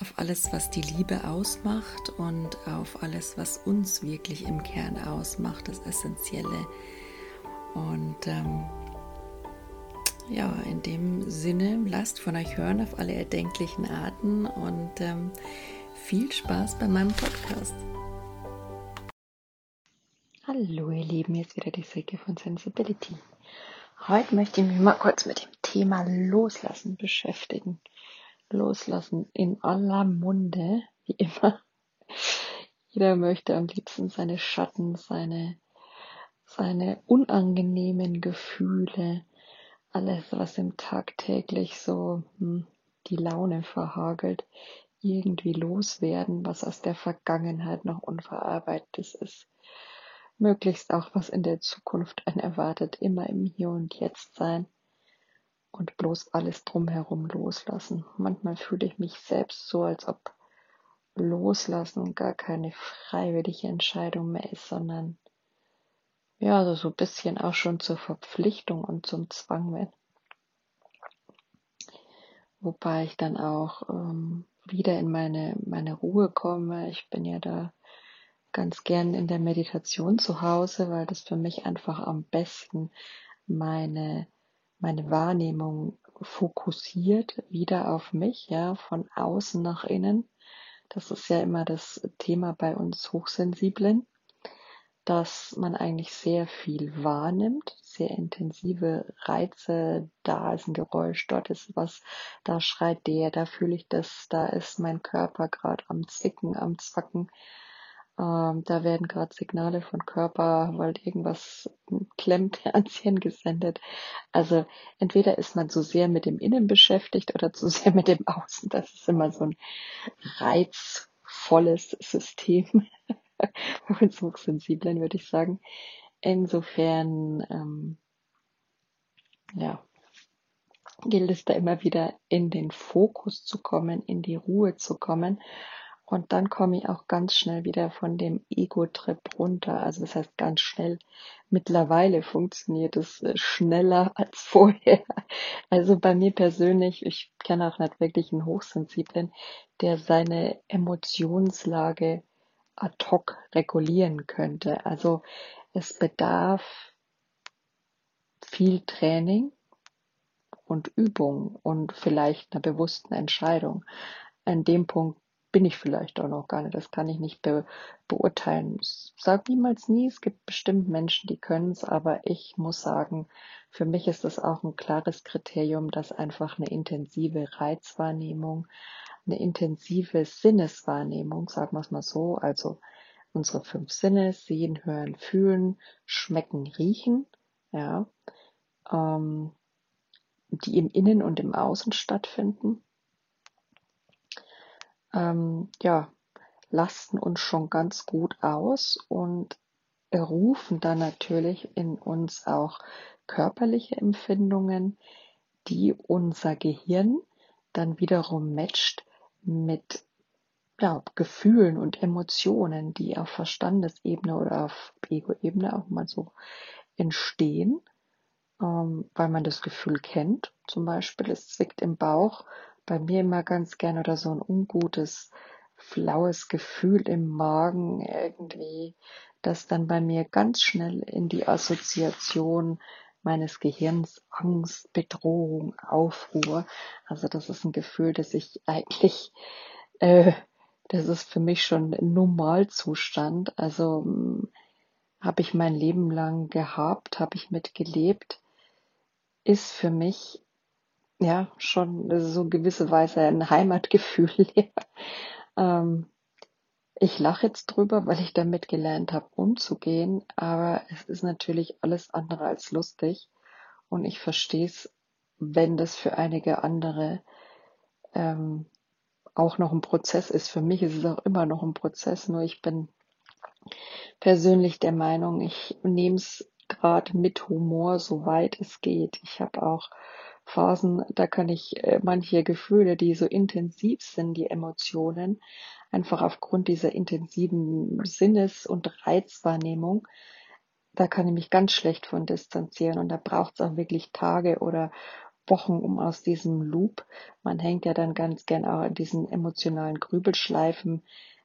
auf alles, was die Liebe ausmacht und auf alles, was uns wirklich im Kern ausmacht, das Essentielle. Und ähm, ja, in dem Sinne, lasst von euch hören auf alle erdenklichen Arten und ähm, viel Spaß bei meinem Podcast. Hallo ihr Lieben, jetzt wieder die Silke von Sensibility. Heute möchte ich mich mal kurz mit dem Thema Loslassen beschäftigen loslassen in aller Munde, wie immer. Jeder möchte am liebsten seine Schatten, seine, seine unangenehmen Gefühle, alles, was ihm tagtäglich so hm, die Laune verhagelt, irgendwie loswerden, was aus der Vergangenheit noch unverarbeitet ist. Möglichst auch, was in der Zukunft einen erwartet, immer im Hier und Jetzt sein und bloß alles drumherum loslassen. Manchmal fühle ich mich selbst so, als ob Loslassen gar keine freiwillige Entscheidung mehr ist, sondern ja, also so ein bisschen auch schon zur Verpflichtung und zum Zwang wird. Wobei ich dann auch ähm, wieder in meine, meine Ruhe komme. Ich bin ja da ganz gern in der Meditation zu Hause, weil das für mich einfach am besten meine meine Wahrnehmung fokussiert wieder auf mich, ja, von außen nach innen. Das ist ja immer das Thema bei uns Hochsensiblen, dass man eigentlich sehr viel wahrnimmt, sehr intensive Reize, da ist ein Geräusch, dort ist was, da schreit der, da fühle ich das, da ist mein Körper gerade am Zwicken, am Zwacken. Ähm, da werden gerade Signale von Körper, weil irgendwas klemmt, ans Hirn gesendet. Also entweder ist man zu sehr mit dem Innen beschäftigt oder zu sehr mit dem Außen. Das ist immer so ein reizvolles System. Für uns Hochsensiblen würde ich sagen. Insofern, ähm, ja, gilt es da immer wieder in den Fokus zu kommen, in die Ruhe zu kommen und dann komme ich auch ganz schnell wieder von dem Ego-Trip runter. Also das heißt ganz schnell. Mittlerweile funktioniert es äh, schneller als vorher. Also bei mir persönlich, ich kenne auch nicht wirklich einen Hochsensiblen, der seine Emotionslage ad hoc regulieren könnte. Also es bedarf viel Training und Übung und vielleicht einer bewussten Entscheidung. An dem Punkt bin ich vielleicht auch noch gar nicht. Das kann ich nicht be beurteilen. Sage niemals nie, es gibt bestimmt Menschen, die können es, aber ich muss sagen, für mich ist das auch ein klares Kriterium, dass einfach eine intensive Reizwahrnehmung, eine intensive Sinneswahrnehmung, sagen wir es mal so, also unsere fünf Sinne, sehen, hören, fühlen, schmecken, riechen, ja, ähm, die im Innen und im Außen stattfinden, ähm, ja, lasten uns schon ganz gut aus und rufen dann natürlich in uns auch körperliche Empfindungen, die unser Gehirn dann wiederum matcht mit ja, Gefühlen und Emotionen, die auf Verstandesebene oder auf Ego-Ebene auch mal so entstehen, ähm, weil man das Gefühl kennt. Zum Beispiel, es zwickt im Bauch, bei mir immer ganz gern oder so ein ungutes, flaues Gefühl im Magen irgendwie, das dann bei mir ganz schnell in die Assoziation meines Gehirns Angst, Bedrohung, Aufruhr. Also das ist ein Gefühl, das ich eigentlich äh, das ist für mich schon ein Normalzustand. Also hm, habe ich mein Leben lang gehabt, habe ich mitgelebt, ist für mich ja schon so gewisse Weise ein Heimatgefühl. ähm, ich lache jetzt drüber, weil ich damit gelernt habe, umzugehen, aber es ist natürlich alles andere als lustig und ich verstehe es, wenn das für einige andere ähm, auch noch ein Prozess ist. Für mich ist es auch immer noch ein Prozess, nur ich bin persönlich der Meinung, ich nehme es gerade mit Humor, soweit es geht. Ich habe auch Phasen, da kann ich äh, manche Gefühle, die so intensiv sind, die Emotionen, einfach aufgrund dieser intensiven Sinnes- und Reizwahrnehmung, da kann ich mich ganz schlecht von distanzieren und da braucht es auch wirklich Tage oder Wochen um aus diesem Loop. Man hängt ja dann ganz gern auch in diesen emotionalen Grübelschleifen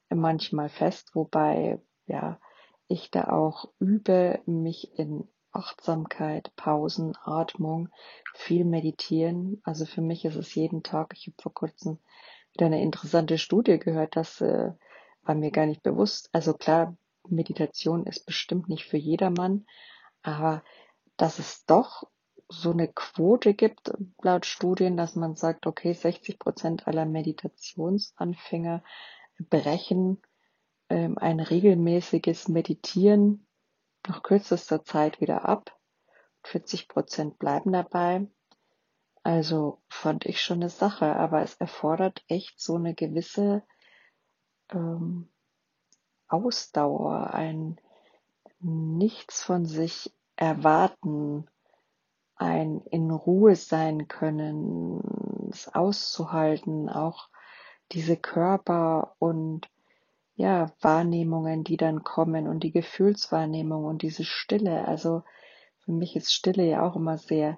manchmal fest, wobei ja ich da auch übe, mich in Achtsamkeit, Pausen, Atmung, viel meditieren. Also für mich ist es jeden Tag. Ich habe vor kurzem wieder eine interessante Studie gehört, das äh, war mir gar nicht bewusst. Also klar, Meditation ist bestimmt nicht für jedermann, aber dass es doch so eine Quote gibt, laut Studien, dass man sagt, okay, 60 Prozent aller Meditationsanfänger brechen ähm, ein regelmäßiges Meditieren nach kürzester Zeit wieder ab. 40 Prozent bleiben dabei. Also fand ich schon eine Sache, aber es erfordert echt so eine gewisse ähm, Ausdauer, ein Nichts von sich erwarten, ein in Ruhe sein können, es auszuhalten, auch diese Körper und ja, Wahrnehmungen, die dann kommen und die Gefühlswahrnehmung und diese Stille. Also für mich ist Stille ja auch immer sehr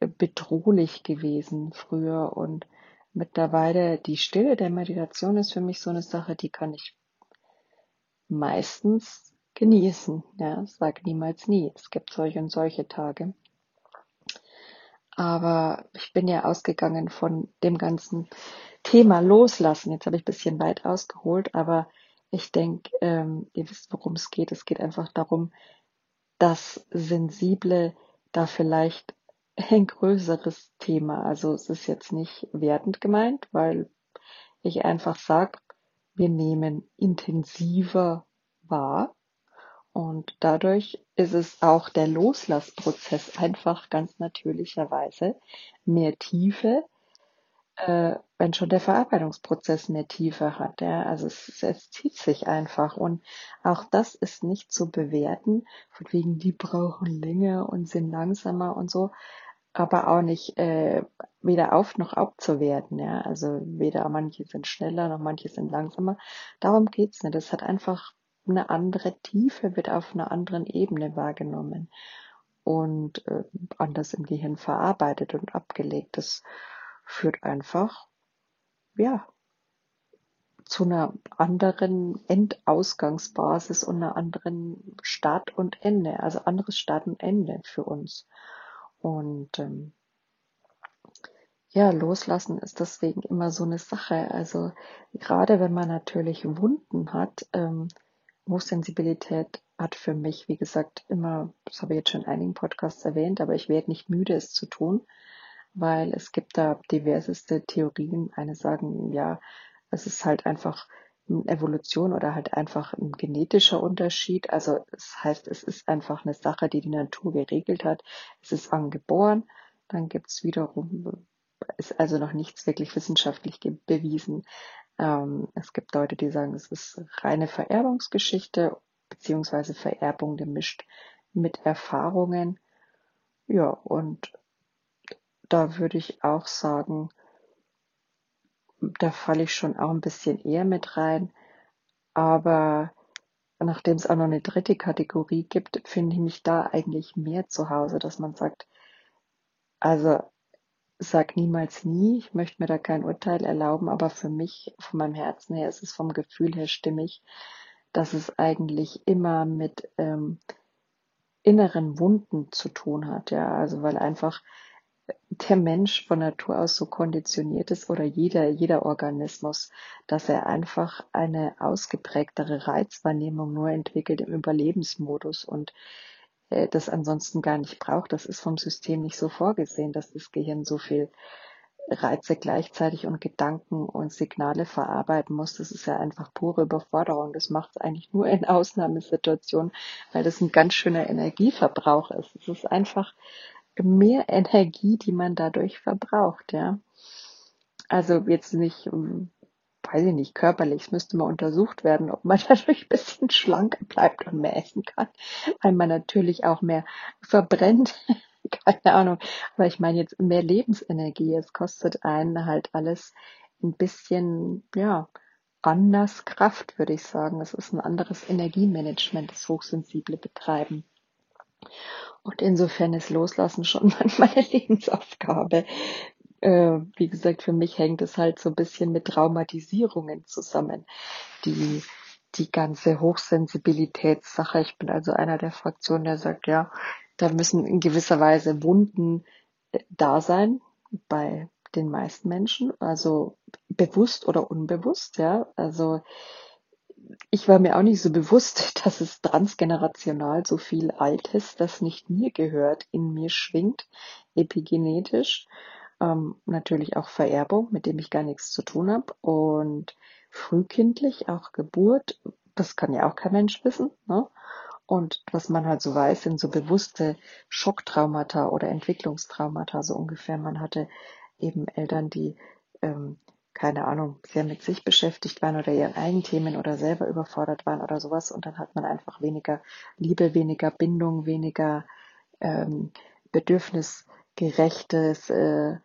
äh, bedrohlich gewesen früher und mittlerweile die Stille der Meditation ist für mich so eine Sache, die kann ich meistens genießen. Ja, sag niemals nie. Es gibt solche und solche Tage. Aber ich bin ja ausgegangen von dem ganzen Thema Loslassen. Jetzt habe ich ein bisschen weit ausgeholt, aber ich denke, ähm, ihr wisst, worum es geht. Es geht einfach darum, dass Sensible da vielleicht ein größeres Thema. Also es ist jetzt nicht wertend gemeint, weil ich einfach sage, wir nehmen intensiver wahr und dadurch ist es auch der Loslassprozess einfach ganz natürlicherweise mehr Tiefe, äh, wenn schon der Verarbeitungsprozess mehr Tiefe hat. Ja? Also es, es zieht sich einfach. Und auch das ist nicht zu bewerten, von wegen, die brauchen länger und sind langsamer und so, aber auch nicht äh, weder auf noch abzuwerten. Ja? Also weder manche sind schneller noch manche sind langsamer. Darum geht's nicht. Das hat einfach eine andere Tiefe wird auf einer anderen Ebene wahrgenommen und äh, anders im Gehirn verarbeitet und abgelegt. Das führt einfach, ja, zu einer anderen Endausgangsbasis und einer anderen Start und Ende, also anderes Start und Ende für uns. Und ähm, ja, loslassen ist deswegen immer so eine Sache. Also gerade wenn man natürlich Wunden hat, ähm, Hochsensibilität hat für mich, wie gesagt, immer, das habe ich jetzt schon in einigen Podcasts erwähnt, aber ich werde nicht müde, es zu tun, weil es gibt da diverseste Theorien. Eine sagen, ja, es ist halt einfach Evolution oder halt einfach ein genetischer Unterschied. Also das heißt, es ist einfach eine Sache, die die Natur geregelt hat. Es ist angeboren, dann gibt's wiederum, ist also noch nichts wirklich wissenschaftlich bewiesen. Ähm, es gibt Leute, die sagen, es ist reine Vererbungsgeschichte beziehungsweise Vererbung gemischt mit Erfahrungen. Ja, und da würde ich auch sagen, da falle ich schon auch ein bisschen eher mit rein. Aber nachdem es auch noch eine dritte Kategorie gibt, finde ich mich da eigentlich mehr zu Hause, dass man sagt, also sag niemals nie, ich möchte mir da kein Urteil erlauben, aber für mich, von meinem Herzen her, ist es vom Gefühl her stimmig, dass es eigentlich immer mit ähm, inneren Wunden zu tun hat, ja, also weil einfach der Mensch von Natur aus so konditioniert ist oder jeder, jeder Organismus, dass er einfach eine ausgeprägtere Reizwahrnehmung nur entwickelt im Überlebensmodus und äh, das ansonsten gar nicht braucht. Das ist vom System nicht so vorgesehen, dass das Gehirn so viel Reize gleichzeitig und Gedanken und Signale verarbeiten muss. Das ist ja einfach pure Überforderung. Das macht es eigentlich nur in Ausnahmesituationen, weil das ein ganz schöner Energieverbrauch ist. Es ist einfach mehr Energie, die man dadurch verbraucht, ja. Also jetzt nicht, hm, weiß ich nicht, körperlich, es müsste mal untersucht werden, ob man dadurch ein bisschen schlanker bleibt und mehr essen kann, weil man natürlich auch mehr verbrennt. Keine Ahnung. Aber ich meine jetzt mehr Lebensenergie. Es kostet einen halt alles ein bisschen, ja, anders Kraft, würde ich sagen. Es ist ein anderes Energiemanagement, das hochsensible Betreiben. Und insofern ist Loslassen schon meine Lebensaufgabe. Äh, wie gesagt, für mich hängt es halt so ein bisschen mit Traumatisierungen zusammen. Die, die ganze Hochsensibilitätssache. Ich bin also einer der Fraktionen, der sagt, ja, da müssen in gewisser Weise Wunden äh, da sein bei den meisten Menschen, also bewusst oder unbewusst, ja. Also ich war mir auch nicht so bewusst, dass es transgenerational so viel Altes, das nicht mir gehört, in mir schwingt, epigenetisch. Ähm, natürlich auch Vererbung, mit dem ich gar nichts zu tun habe. Und frühkindlich auch Geburt, das kann ja auch kein Mensch wissen. Ne? Und was man halt so weiß, sind so bewusste Schocktraumata oder Entwicklungstraumata, so ungefähr. Man hatte eben Eltern, die ähm, keine Ahnung, sehr mit sich beschäftigt waren oder ihren eigenen Themen oder selber überfordert waren oder sowas. Und dann hat man einfach weniger Liebe, weniger Bindung, weniger ähm, bedürfnisgerechtes äh,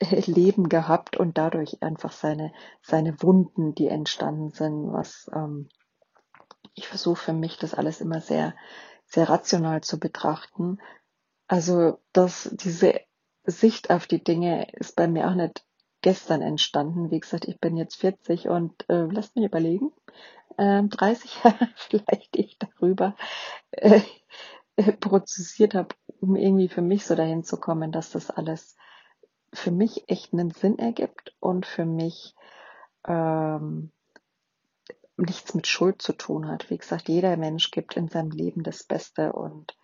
Leben gehabt und dadurch einfach seine, seine Wunden, die entstanden sind, was ähm, ich versuche für mich das alles immer sehr, sehr rational zu betrachten. Also, dass diese Sicht auf die Dinge ist bei mir auch nicht gestern entstanden. Wie gesagt, ich bin jetzt 40 und äh, lasst mich überlegen, äh, 30 Jahre vielleicht ich darüber äh, äh, prozessiert habe, um irgendwie für mich so dahin zu kommen, dass das alles für mich echt einen Sinn ergibt und für mich ähm, nichts mit Schuld zu tun hat. Wie gesagt, jeder Mensch gibt in seinem Leben das Beste und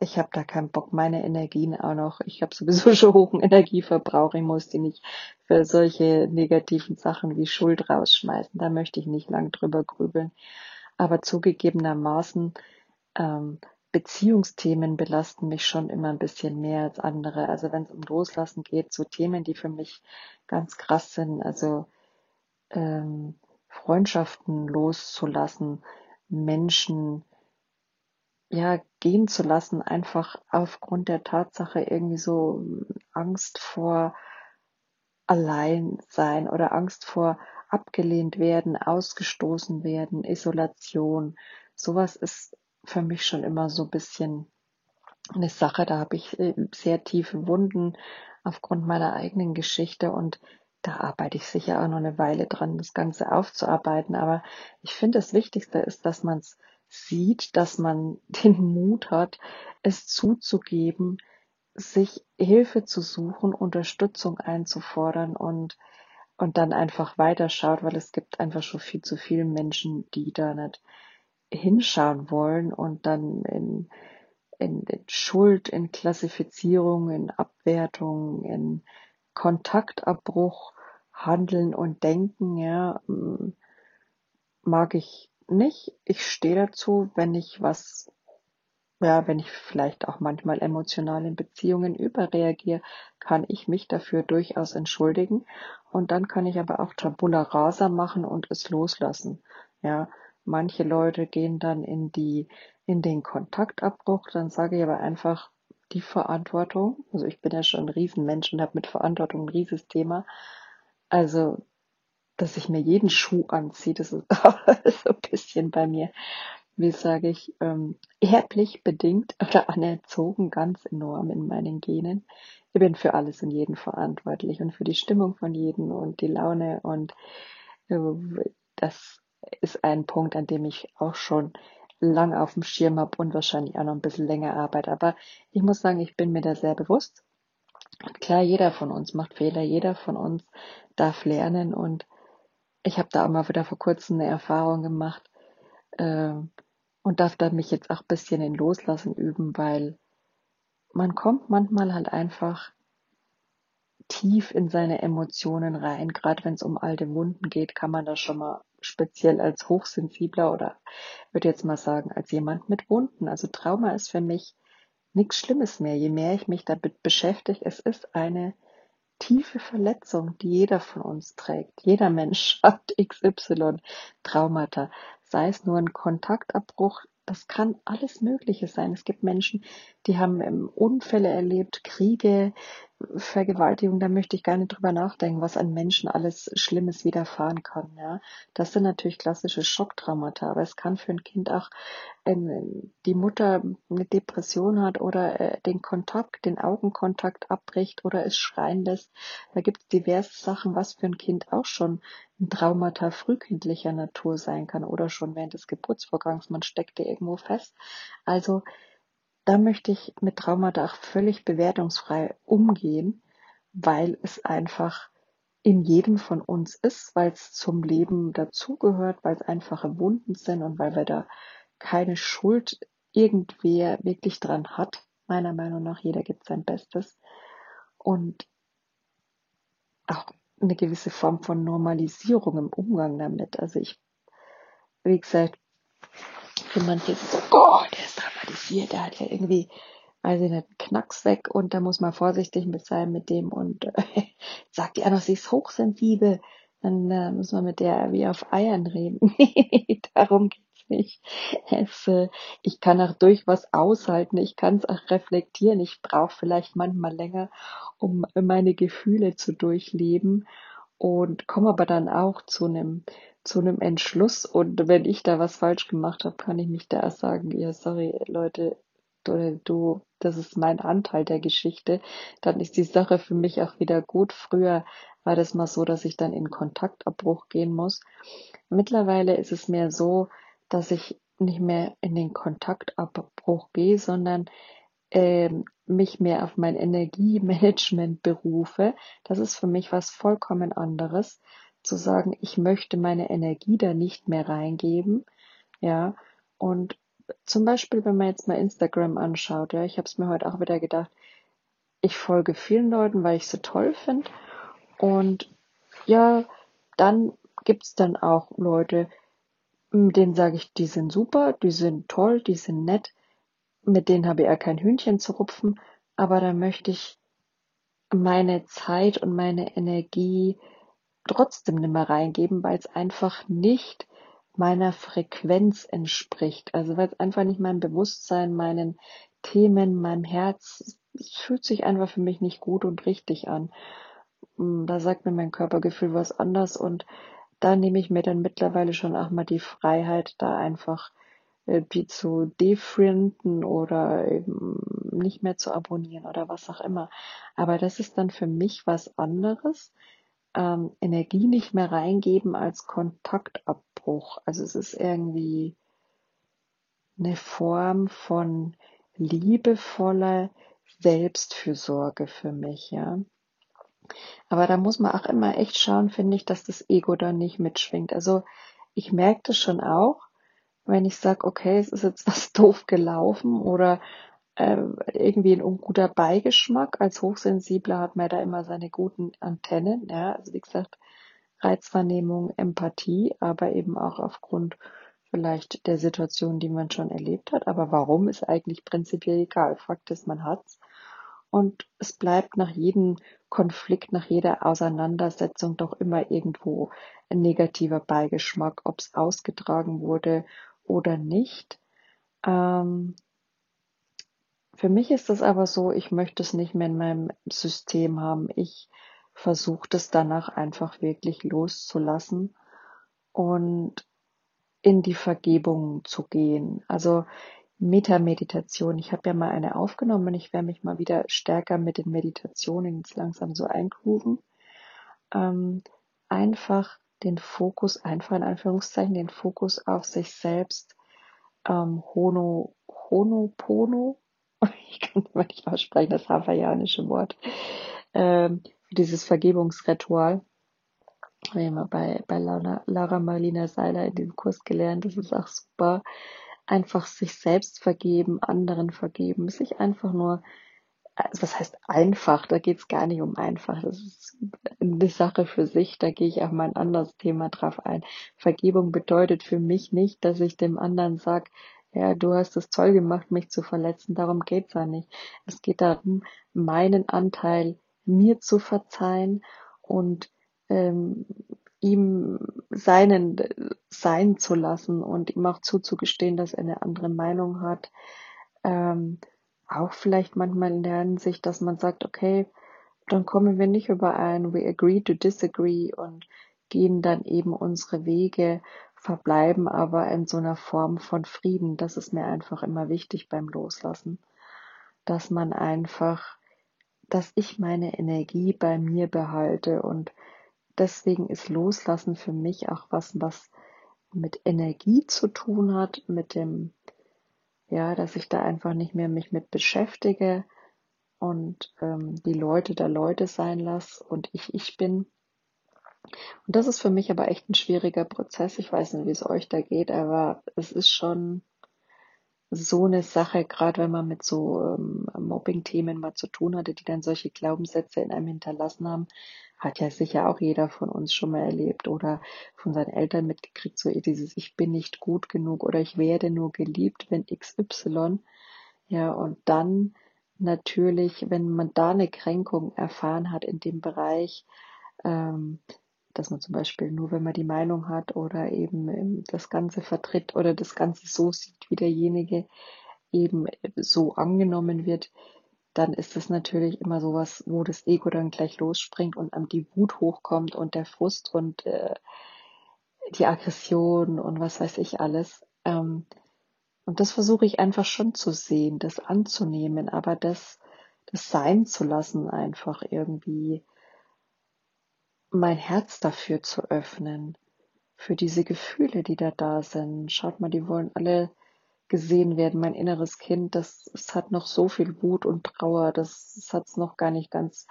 ich habe da keinen Bock, meine Energien auch noch. Ich habe sowieso schon hohen Energieverbrauch. Ich muss die nicht für solche negativen Sachen wie Schuld rausschmeißen. Da möchte ich nicht lang drüber grübeln. Aber zugegebenermaßen, ähm, Beziehungsthemen belasten mich schon immer ein bisschen mehr als andere. Also wenn es um Loslassen geht, so Themen, die für mich ganz krass sind, also ähm, Freundschaften loszulassen, Menschen, ja, gehen zu lassen, einfach aufgrund der Tatsache irgendwie so Angst vor allein sein oder Angst vor abgelehnt werden, ausgestoßen werden, Isolation. Sowas ist für mich schon immer so ein bisschen eine Sache, da habe ich äh, sehr tiefe Wunden aufgrund meiner eigenen Geschichte und da arbeite ich sicher auch noch eine Weile dran, das Ganze aufzuarbeiten. Aber ich finde, das Wichtigste ist, dass man es sieht, dass man den Mut hat, es zuzugeben, sich Hilfe zu suchen, Unterstützung einzufordern und, und dann einfach weiterschaut, weil es gibt einfach schon viel zu viele Menschen, die da nicht hinschauen wollen und dann in, in, in Schuld, in Klassifizierung, in Abwertung, in Kontaktabbruch handeln und denken, ja, mag ich nicht. Ich stehe dazu, wenn ich was, ja, wenn ich vielleicht auch manchmal emotional in Beziehungen überreagiere, kann ich mich dafür durchaus entschuldigen. Und dann kann ich aber auch Tabula rasa machen und es loslassen. Ja, manche Leute gehen dann in die, in den Kontaktabbruch. Dann sage ich aber einfach, die Verantwortung, also ich bin ja schon ein Riesenmensch und habe mit Verantwortung ein Riesesthema. Also dass ich mir jeden Schuh anziehe. Das ist so ein bisschen bei mir, wie sage ich, ähm, erblich bedingt oder anerzogen, ganz enorm in meinen Genen. Ich bin für alles und jeden verantwortlich und für die Stimmung von jedem und die Laune und äh, das ist ein Punkt, an dem ich auch schon lang auf dem Schirm habe und wahrscheinlich auch noch ein bisschen länger arbeite. Aber ich muss sagen, ich bin mir da sehr bewusst. Klar, jeder von uns macht Fehler, jeder von uns darf lernen und ich habe da auch mal wieder vor kurzem eine Erfahrung gemacht äh, und darf da mich jetzt auch ein bisschen in Loslassen üben, weil man kommt manchmal halt einfach tief in seine Emotionen rein. Gerade wenn es um alte Wunden geht, kann man da schon mal speziell als hochsensibler oder würde jetzt mal sagen, als jemand mit Wunden. Also Trauma ist für mich nichts Schlimmes mehr. Je mehr ich mich damit beschäftige, es ist eine tiefe Verletzung, die jeder von uns trägt. Jeder Mensch hat XY Traumata, sei es nur ein Kontaktabbruch, das kann alles Mögliche sein. Es gibt Menschen, die haben Unfälle erlebt, Kriege, Vergewaltigung, da möchte ich gar nicht drüber nachdenken, was an Menschen alles Schlimmes widerfahren kann. Ja, das sind natürlich klassische Schocktraumata, aber es kann für ein Kind auch ähm, die Mutter eine Depression hat oder äh, den Kontakt, den Augenkontakt abbricht oder es schreien lässt. Da gibt es diverse Sachen, was für ein Kind auch schon ein Traumata frühkindlicher Natur sein kann oder schon während des Geburtsvorgangs. Man steckt irgendwo fest. Also da möchte ich mit Traumata auch völlig bewertungsfrei umgehen, weil es einfach in jedem von uns ist, weil es zum Leben dazugehört, weil es einfache Wunden sind und weil wir da keine Schuld irgendwer wirklich dran hat. Meiner Meinung nach, jeder gibt sein Bestes. Und auch eine gewisse Form von Normalisierung im Umgang damit. Also ich, wie gesagt, manche ist es so, oh, der ist dramatisiert, der hat ja irgendwie, weiß ich nicht, Knacks weg und da muss man vorsichtig mit sein mit dem und äh, sagt die auch noch, sie ist hochsensibel, dann äh, muss man mit der wie auf Eiern reden. Darum geht's nicht. Es, äh, ich kann auch durch was aushalten, ich kann es auch reflektieren, ich brauche vielleicht manchmal länger, um meine Gefühle zu durchleben und komme aber dann auch zu einem zu einem Entschluss und wenn ich da was falsch gemacht habe, kann ich mich da sagen, ja, sorry, Leute, du, du, das ist mein Anteil der Geschichte, dann ist die Sache für mich auch wieder gut. Früher war das mal so, dass ich dann in Kontaktabbruch gehen muss. Mittlerweile ist es mehr so, dass ich nicht mehr in den Kontaktabbruch gehe, sondern äh, mich mehr auf mein Energiemanagement berufe. Das ist für mich was vollkommen anderes zu sagen, ich möchte meine Energie da nicht mehr reingeben, ja, und zum Beispiel, wenn man jetzt mal Instagram anschaut, ja, ich habe es mir heute auch wieder gedacht, ich folge vielen Leuten, weil ich sie toll finde und ja, dann gibt's dann auch Leute, denen sage ich, die sind super, die sind toll, die sind nett, mit denen habe ich ja kein Hühnchen zu rupfen, aber da möchte ich meine Zeit und meine Energie trotzdem nicht mehr reingeben, weil es einfach nicht meiner Frequenz entspricht. Also weil es einfach nicht meinem Bewusstsein, meinen Themen, meinem Herz, es fühlt sich einfach für mich nicht gut und richtig an. Mm, da sagt mir mein Körpergefühl was anders und da nehme ich mir dann mittlerweile schon auch mal die Freiheit, da einfach äh, die zu defrienden oder eben nicht mehr zu abonnieren oder was auch immer. Aber das ist dann für mich was anderes, ähm, Energie nicht mehr reingeben als Kontaktabbruch. Also es ist irgendwie eine Form von liebevoller Selbstfürsorge für mich, ja. Aber da muss man auch immer echt schauen, finde ich, dass das Ego da nicht mitschwingt. Also ich merke das schon auch, wenn ich sage, okay, es ist jetzt was doof gelaufen oder irgendwie ein unguter Beigeschmack. Als Hochsensibler hat man da immer seine guten Antennen. Ja, also wie gesagt, Reizwahrnehmung, Empathie, aber eben auch aufgrund vielleicht der Situation, die man schon erlebt hat. Aber warum ist eigentlich prinzipiell egal. Fakt ist, man hat's. Und es bleibt nach jedem Konflikt, nach jeder Auseinandersetzung doch immer irgendwo ein negativer Beigeschmack, ob es ausgetragen wurde oder nicht. Ähm, für mich ist es aber so, ich möchte es nicht mehr in meinem System haben. Ich versuche das danach einfach wirklich loszulassen und in die Vergebung zu gehen. Also Metameditation. Ich habe ja mal eine aufgenommen. Ich werde mich mal wieder stärker mit den Meditationen jetzt langsam so eingrooven. Ähm, einfach den Fokus, einfach in Anführungszeichen, den Fokus auf sich selbst, ähm, Hono, Honopono, ich kann mal nicht aussprechen, das hawaiianische Wort, ähm, dieses Vergebungsritual. Habe ich mal bei, bei Lara, Lara Marlina Seiler in dem Kurs gelernt. Das ist auch super. Einfach sich selbst vergeben, anderen vergeben, sich einfach nur, also was heißt einfach? Da geht es gar nicht um einfach. Das ist eine Sache für sich. Da gehe ich auch mal ein anderes Thema drauf ein. Vergebung bedeutet für mich nicht, dass ich dem anderen sage, ja, du hast es toll gemacht, mich zu verletzen. Darum geht's ja nicht. Es geht darum, meinen Anteil mir zu verzeihen und ähm, ihm seinen sein zu lassen und ihm auch zuzugestehen, dass er eine andere Meinung hat. Ähm, auch vielleicht manchmal in der Hinsicht, dass man sagt, okay, dann kommen wir nicht überein, we agree to disagree und gehen dann eben unsere Wege, verbleiben aber in so einer Form von Frieden. Das ist mir einfach immer wichtig beim Loslassen, dass man einfach dass ich meine Energie bei mir behalte und deswegen ist Loslassen für mich auch was, was mit Energie zu tun hat, mit dem, ja, dass ich da einfach nicht mehr mich mit beschäftige und ähm, die Leute da Leute sein lasse und ich ich bin. Und das ist für mich aber echt ein schwieriger Prozess. Ich weiß nicht, wie es euch da geht, aber es ist schon so eine Sache, gerade wenn man mit so ähm, Mobbing-Themen mal zu tun hatte, die dann solche Glaubenssätze in einem hinterlassen haben, hat ja sicher auch jeder von uns schon mal erlebt oder von seinen Eltern mitgekriegt, so dieses Ich bin nicht gut genug oder ich werde nur geliebt, wenn XY. Ja, und dann natürlich, wenn man da eine Kränkung erfahren hat in dem Bereich, ähm, dass man zum Beispiel nur, wenn man die Meinung hat oder eben ähm, das Ganze vertritt oder das Ganze so sieht, wie derjenige eben so angenommen wird, dann ist es natürlich immer sowas, wo das Ego dann gleich losspringt und am die Wut hochkommt und der Frust und äh, die Aggression und was weiß ich alles. Ähm, und das versuche ich einfach schon zu sehen, das anzunehmen, aber das, das sein zu lassen einfach irgendwie mein Herz dafür zu öffnen, für diese Gefühle, die da da sind. Schaut mal, die wollen alle gesehen werden. Mein inneres Kind, das, es hat noch so viel Wut und Trauer, das, das hat es noch gar nicht ganz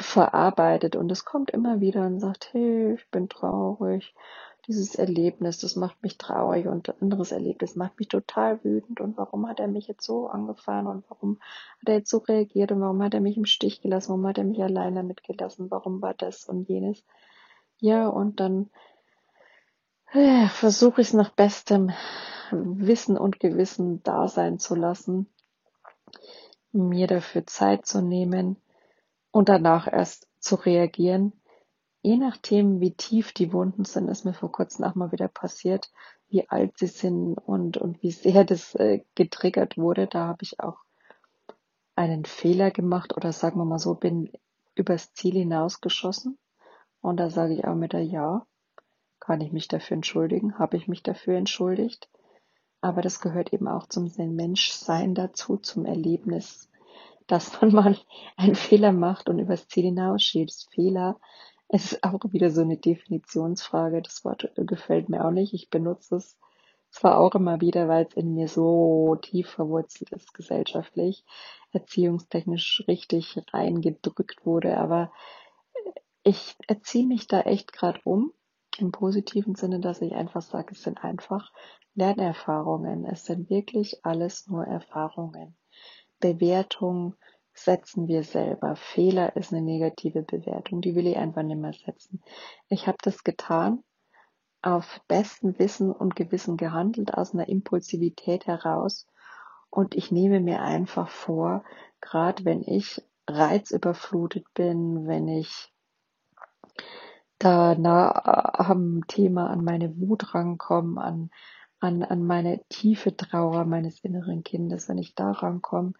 verarbeitet und es kommt immer wieder und sagt, hey, ich bin traurig, dieses Erlebnis, das macht mich traurig und ein anderes Erlebnis macht mich total wütend. Und warum hat er mich jetzt so angefahren und warum hat er jetzt so reagiert und warum hat er mich im Stich gelassen, warum hat er mich alleine mitgelassen, warum war das und jenes. Ja, und dann äh, versuche ich es nach bestem Wissen und Gewissen da sein zu lassen, mir dafür Zeit zu nehmen und danach erst zu reagieren je nachdem, wie tief die Wunden sind, ist mir vor kurzem auch mal wieder passiert, wie alt sie sind und, und wie sehr das äh, getriggert wurde. Da habe ich auch einen Fehler gemacht oder sagen wir mal so, bin übers Ziel hinausgeschossen. Und da sage ich auch mit der Ja, kann ich mich dafür entschuldigen, habe ich mich dafür entschuldigt. Aber das gehört eben auch zum Menschsein dazu, zum Erlebnis, dass man mal einen Fehler macht und übers Ziel hinausschießt. Fehler es ist auch wieder so eine Definitionsfrage. Das Wort gefällt mir auch nicht. Ich benutze es zwar auch immer wieder, weil es in mir so tief verwurzelt ist gesellschaftlich, erziehungstechnisch richtig reingedrückt wurde, aber ich erziehe mich da echt gerade um, im positiven Sinne, dass ich einfach sage, es sind einfach Lernerfahrungen. Es sind wirklich alles nur Erfahrungen. Bewertung setzen wir selber. Fehler ist eine negative Bewertung, die will ich einfach nicht mehr setzen. Ich habe das getan, auf besten Wissen und Gewissen gehandelt, aus einer Impulsivität heraus. Und ich nehme mir einfach vor, gerade wenn ich reizüberflutet bin, wenn ich da nah am Thema an meine Wut rankomme, an, an, an meine tiefe Trauer meines inneren Kindes, wenn ich da rankomme,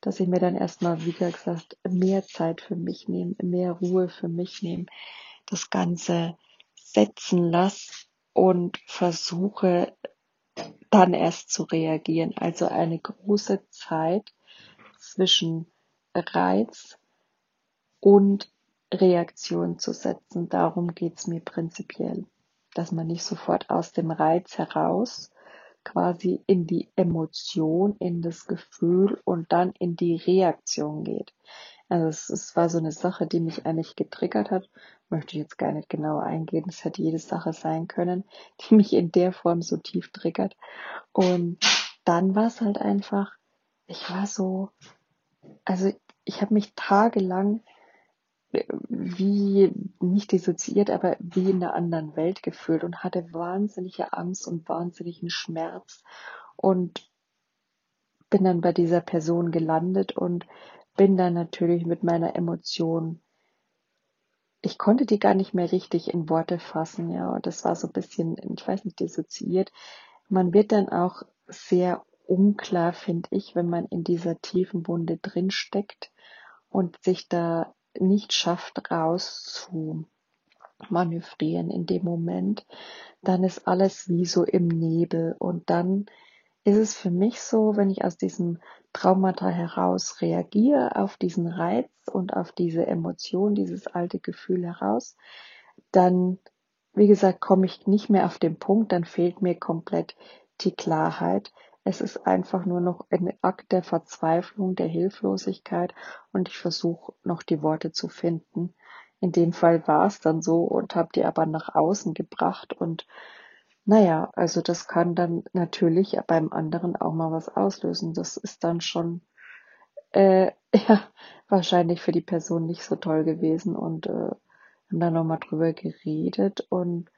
dass ich mir dann erstmal, wie gesagt, mehr Zeit für mich nehme, mehr Ruhe für mich nehme, das Ganze setzen lasse und versuche dann erst zu reagieren. Also eine große Zeit zwischen Reiz und Reaktion zu setzen. Darum geht's mir prinzipiell, dass man nicht sofort aus dem Reiz heraus quasi in die Emotion, in das Gefühl und dann in die Reaktion geht. Also es, es war so eine Sache, die mich eigentlich getriggert hat. Möchte ich jetzt gar nicht genauer eingehen. Es hätte jede Sache sein können, die mich in der Form so tief triggert. Und dann war es halt einfach, ich war so, also ich habe mich tagelang wie nicht dissoziiert, aber wie in einer anderen Welt gefühlt und hatte wahnsinnige Angst und wahnsinnigen Schmerz und bin dann bei dieser Person gelandet und bin dann natürlich mit meiner Emotion ich konnte die gar nicht mehr richtig in Worte fassen, ja, und das war so ein bisschen, ich weiß nicht, dissoziiert. Man wird dann auch sehr unklar, finde ich, wenn man in dieser tiefen Wunde drinsteckt und sich da nicht schafft, raus zu manövrieren in dem Moment, dann ist alles wie so im Nebel. Und dann ist es für mich so, wenn ich aus diesem Traumata heraus reagiere, auf diesen Reiz und auf diese Emotion, dieses alte Gefühl heraus, dann, wie gesagt, komme ich nicht mehr auf den Punkt, dann fehlt mir komplett die Klarheit. Es ist einfach nur noch ein Akt der Verzweiflung, der Hilflosigkeit und ich versuche noch die Worte zu finden. In dem Fall war es dann so und habe die aber nach außen gebracht und naja, also das kann dann natürlich beim anderen auch mal was auslösen. Das ist dann schon äh, ja, wahrscheinlich für die Person nicht so toll gewesen und äh, haben dann nochmal drüber geredet und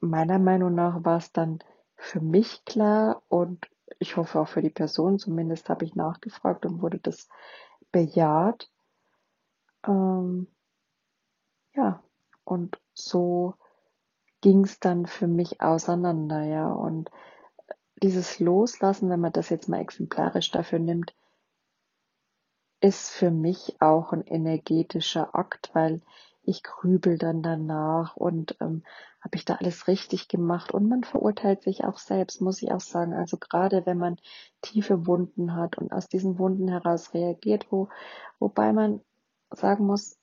meiner Meinung nach war es dann für mich klar und ich hoffe auch für die Person, zumindest habe ich nachgefragt und wurde das bejaht. Ähm, ja, und so ging es dann für mich auseinander, ja. Und dieses Loslassen, wenn man das jetzt mal exemplarisch dafür nimmt, ist für mich auch ein energetischer Akt, weil ich grübel dann danach und ähm, habe ich da alles richtig gemacht und man verurteilt sich auch selbst, muss ich auch sagen. Also gerade wenn man tiefe Wunden hat und aus diesen Wunden heraus reagiert, wo, wobei man sagen muss,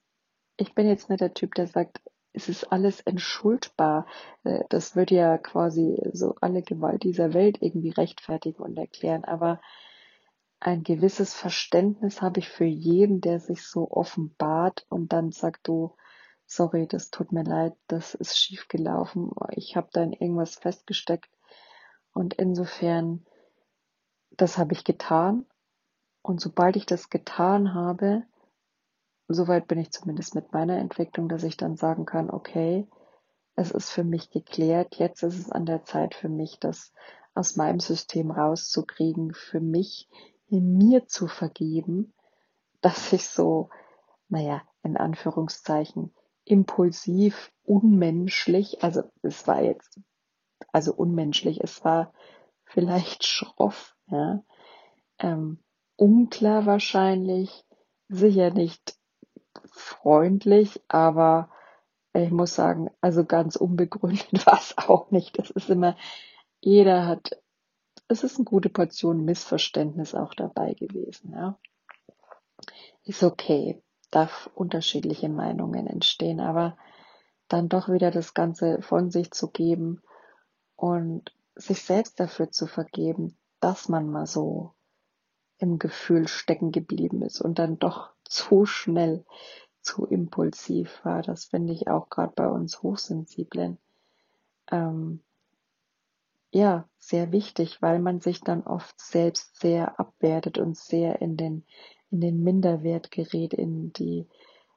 ich bin jetzt nicht der Typ, der sagt, es ist alles entschuldbar. Äh, das würde ja quasi so alle Gewalt dieser Welt irgendwie rechtfertigen und erklären. Aber ein gewisses Verständnis habe ich für jeden, der sich so offenbart und dann sagt, du, sorry, das tut mir leid, das ist schief gelaufen, ich habe da in irgendwas festgesteckt. Und insofern, das habe ich getan. Und sobald ich das getan habe, soweit bin ich zumindest mit meiner Entwicklung, dass ich dann sagen kann, okay, es ist für mich geklärt, jetzt ist es an der Zeit für mich, das aus meinem System rauszukriegen, für mich in mir zu vergeben, dass ich so, naja, in Anführungszeichen, impulsiv, unmenschlich, also es war jetzt, also unmenschlich, es war vielleicht schroff, ja, ähm, unklar wahrscheinlich, sicher nicht freundlich, aber ich muss sagen, also ganz unbegründet war es auch nicht. Das ist immer, jeder hat, es ist eine gute Portion Missverständnis auch dabei gewesen, ja. Ist okay darf unterschiedliche Meinungen entstehen, aber dann doch wieder das Ganze von sich zu geben und sich selbst dafür zu vergeben, dass man mal so im Gefühl stecken geblieben ist und dann doch zu schnell, zu impulsiv war. Das finde ich auch gerade bei uns Hochsensiblen ähm, ja sehr wichtig, weil man sich dann oft selbst sehr abwertet und sehr in den in den Minderwert gerät, in die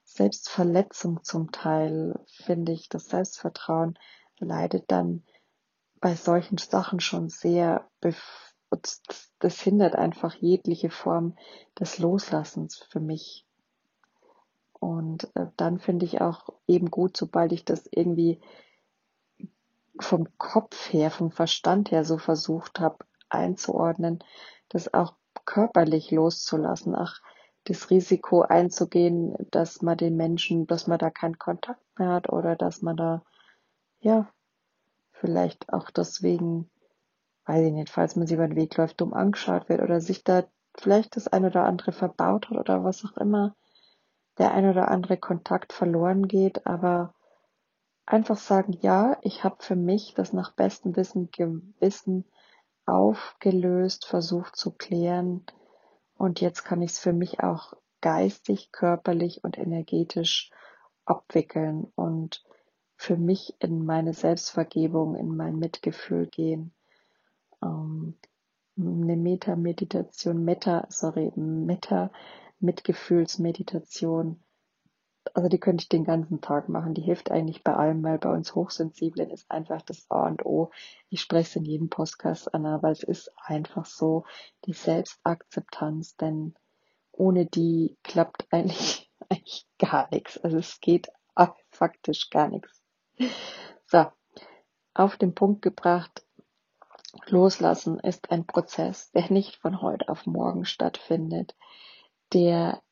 Selbstverletzung zum Teil, finde ich, das Selbstvertrauen leidet dann bei solchen Sachen schon sehr, das hindert einfach jegliche Form des Loslassens für mich. Und äh, dann finde ich auch eben gut, sobald ich das irgendwie vom Kopf her, vom Verstand her so versucht habe einzuordnen, das auch körperlich loszulassen. Ach, das Risiko einzugehen, dass man den Menschen, dass man da keinen Kontakt mehr hat oder dass man da, ja, vielleicht auch deswegen, weiß ich nicht, falls man sich über den Weg läuft, dumm angeschaut wird oder sich da vielleicht das ein oder andere verbaut hat oder was auch immer, der ein oder andere Kontakt verloren geht, aber einfach sagen, ja, ich habe für mich das nach bestem Wissen Gewissen aufgelöst, versucht zu klären, und jetzt kann ich es für mich auch geistig, körperlich und energetisch abwickeln und für mich in meine Selbstvergebung, in mein Mitgefühl gehen. Ähm, eine Meta-Meditation, Meta, sorry, Meta-Mitgefühlsmeditation also die könnte ich den ganzen Tag machen. Die hilft eigentlich bei allem, weil bei uns Hochsensiblen ist einfach das A und O. Ich spreche es in jedem Podcast an, aber es ist einfach so die Selbstakzeptanz, denn ohne die klappt eigentlich, eigentlich gar nichts. Also es geht faktisch gar nichts. So, auf den Punkt gebracht, Loslassen ist ein Prozess, der nicht von heute auf morgen stattfindet, der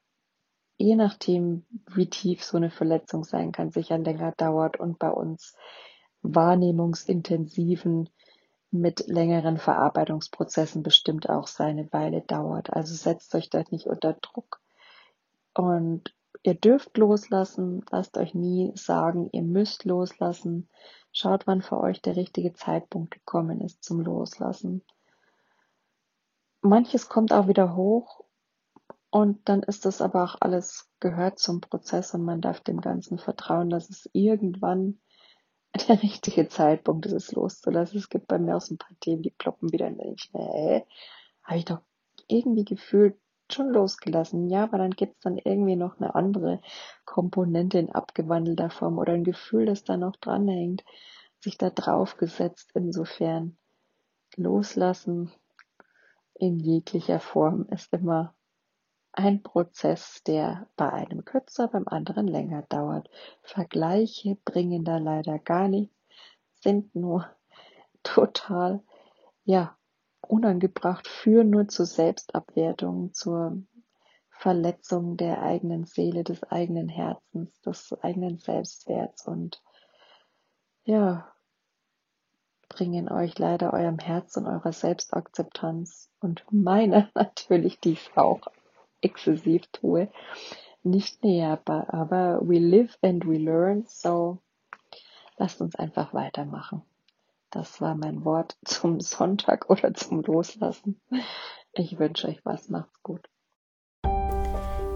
je nachdem, wie tief so eine Verletzung sein kann, sicher länger dauert und bei uns wahrnehmungsintensiven mit längeren Verarbeitungsprozessen bestimmt auch seine Weile dauert. Also setzt euch da nicht unter Druck und ihr dürft loslassen, lasst euch nie sagen, ihr müsst loslassen. Schaut, wann für euch der richtige Zeitpunkt gekommen ist zum Loslassen. Manches kommt auch wieder hoch und dann ist das aber auch alles gehört zum Prozess und man darf dem Ganzen vertrauen, dass es irgendwann der richtige Zeitpunkt ist, es loszulassen. Es gibt bei mir auch so ein paar Themen, die ploppen wieder und ich, nee, habe ich doch irgendwie gefühlt schon losgelassen. Ja, aber dann gibt es dann irgendwie noch eine andere Komponente in abgewandelter Form oder ein Gefühl, das da noch dranhängt, sich da drauf gesetzt. Insofern loslassen in jeglicher Form ist immer ein Prozess, der bei einem kürzer, beim anderen länger dauert. Vergleiche bringen da leider gar nichts, sind nur total, ja, unangebracht, führen nur zur Selbstabwertung, zur Verletzung der eigenen Seele, des eigenen Herzens, des eigenen Selbstwerts und ja, bringen euch leider eurem Herz und eurer Selbstakzeptanz und meiner natürlich dies auch exzessiv tue, nicht näher. Aber we live and we learn, so lasst uns einfach weitermachen. Das war mein Wort zum Sonntag oder zum Loslassen. Ich wünsche euch was, macht's gut.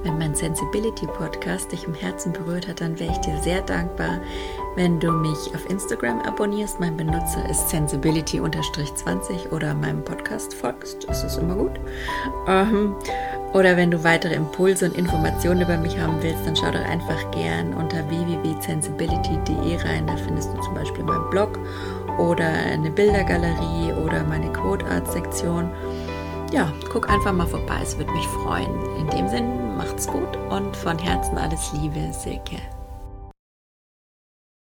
Wenn mein Sensibility Podcast dich im Herzen berührt hat, dann wäre ich dir sehr dankbar, wenn du mich auf Instagram abonnierst. Mein Benutzer ist sensibility-20 oder meinem Podcast folgst. Das ist immer gut. Ähm, oder wenn du weitere Impulse und Informationen über mich haben willst, dann schau doch einfach gern unter www.sensibility.de rein. Da findest du zum Beispiel meinen Blog oder eine Bildergalerie oder meine Code Art Sektion. Ja, guck einfach mal vorbei, es würde mich freuen. In dem Sinn, macht's gut und von Herzen alles Liebe, Silke.